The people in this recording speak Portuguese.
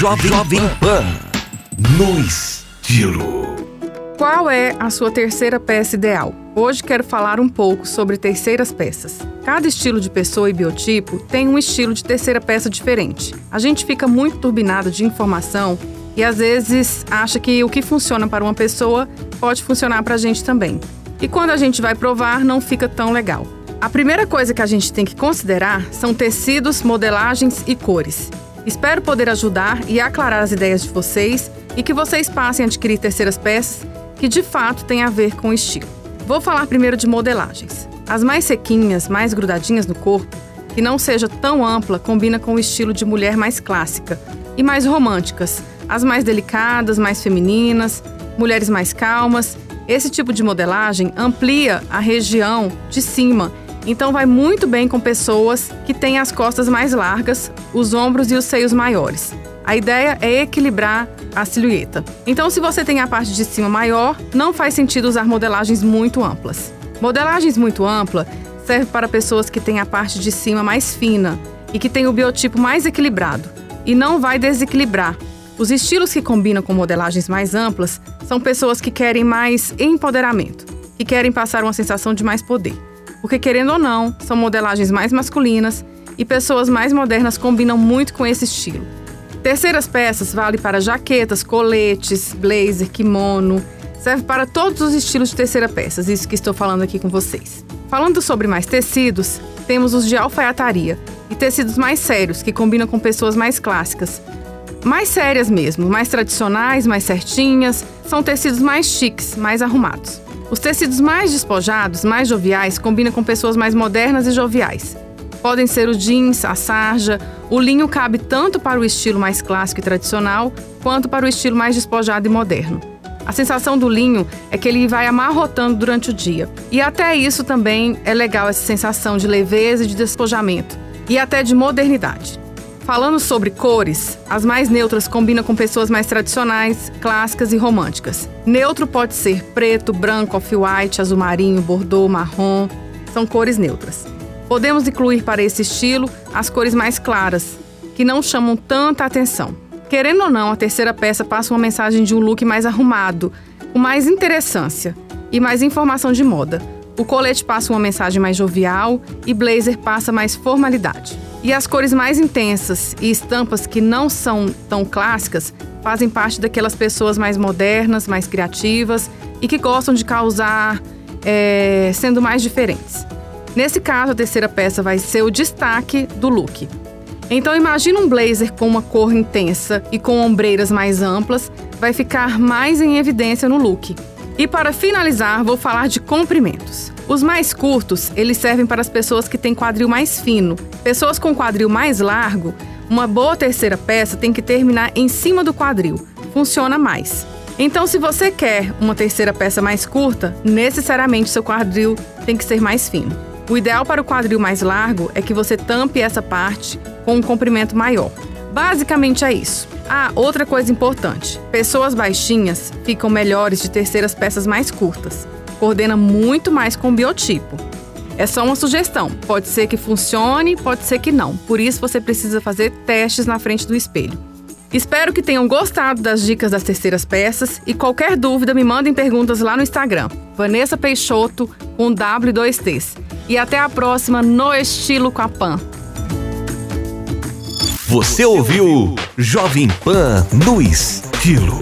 Jovem, Jovem Pan. No estilo. Qual é a sua terceira peça ideal? Hoje quero falar um pouco sobre terceiras peças. Cada estilo de pessoa e biotipo tem um estilo de terceira peça diferente. A gente fica muito turbinado de informação e às vezes acha que o que funciona para uma pessoa pode funcionar para a gente também. E quando a gente vai provar, não fica tão legal. A primeira coisa que a gente tem que considerar são tecidos, modelagens e cores. Espero poder ajudar e aclarar as ideias de vocês e que vocês passem a adquirir terceiras peças que de fato têm a ver com o estilo. Vou falar primeiro de modelagens. As mais sequinhas, mais grudadinhas no corpo, que não seja tão ampla, combina com o estilo de mulher mais clássica e mais românticas, as mais delicadas, mais femininas, mulheres mais calmas. Esse tipo de modelagem amplia a região de cima então vai muito bem com pessoas que têm as costas mais largas, os ombros e os seios maiores. A ideia é equilibrar a silhueta. Então, se você tem a parte de cima maior, não faz sentido usar modelagens muito amplas. Modelagens muito ampla serve para pessoas que têm a parte de cima mais fina e que têm o biotipo mais equilibrado e não vai desequilibrar. Os estilos que combinam com modelagens mais amplas são pessoas que querem mais empoderamento, que querem passar uma sensação de mais poder porque querendo ou não, são modelagens mais masculinas e pessoas mais modernas combinam muito com esse estilo. Terceiras peças vale para jaquetas, coletes, blazer, kimono, serve para todos os estilos de terceira peças, isso que estou falando aqui com vocês. Falando sobre mais tecidos, temos os de alfaiataria e tecidos mais sérios, que combinam com pessoas mais clássicas. Mais sérias mesmo, mais tradicionais, mais certinhas, são tecidos mais chiques, mais arrumados. Os tecidos mais despojados, mais joviais, combinam com pessoas mais modernas e joviais. Podem ser o jeans, a sarja. O linho cabe tanto para o estilo mais clássico e tradicional, quanto para o estilo mais despojado e moderno. A sensação do linho é que ele vai amarrotando durante o dia. E até isso também é legal, essa sensação de leveza e de despojamento. E até de modernidade. Falando sobre cores, as mais neutras combinam com pessoas mais tradicionais, clássicas e românticas. Neutro pode ser preto, branco, off-white, azul marinho, bordeaux, marrom. São cores neutras. Podemos incluir para esse estilo as cores mais claras, que não chamam tanta atenção. Querendo ou não, a terceira peça passa uma mensagem de um look mais arrumado, com mais interessância e mais informação de moda. O colete passa uma mensagem mais jovial e blazer passa mais formalidade. E as cores mais intensas e estampas que não são tão clássicas fazem parte daquelas pessoas mais modernas, mais criativas e que gostam de causar é, sendo mais diferentes. Nesse caso, a terceira peça vai ser o destaque do look. Então imagine um blazer com uma cor intensa e com ombreiras mais amplas, vai ficar mais em evidência no look. E para finalizar, vou falar de comprimentos. Os mais curtos, eles servem para as pessoas que têm quadril mais fino. Pessoas com quadril mais largo, uma boa terceira peça tem que terminar em cima do quadril. Funciona mais. Então, se você quer uma terceira peça mais curta, necessariamente seu quadril tem que ser mais fino. O ideal para o quadril mais largo é que você tampe essa parte com um comprimento maior. Basicamente é isso. Ah, outra coisa importante: pessoas baixinhas ficam melhores de terceiras peças mais curtas coordena muito mais com o biotipo. É só uma sugestão. Pode ser que funcione, pode ser que não. Por isso você precisa fazer testes na frente do espelho. Espero que tenham gostado das dicas das terceiras peças e qualquer dúvida me mandem perguntas lá no Instagram. Vanessa Peixoto com W2Ts. E até a próxima no estilo com a Pan. Você ouviu Jovem Pan no estilo.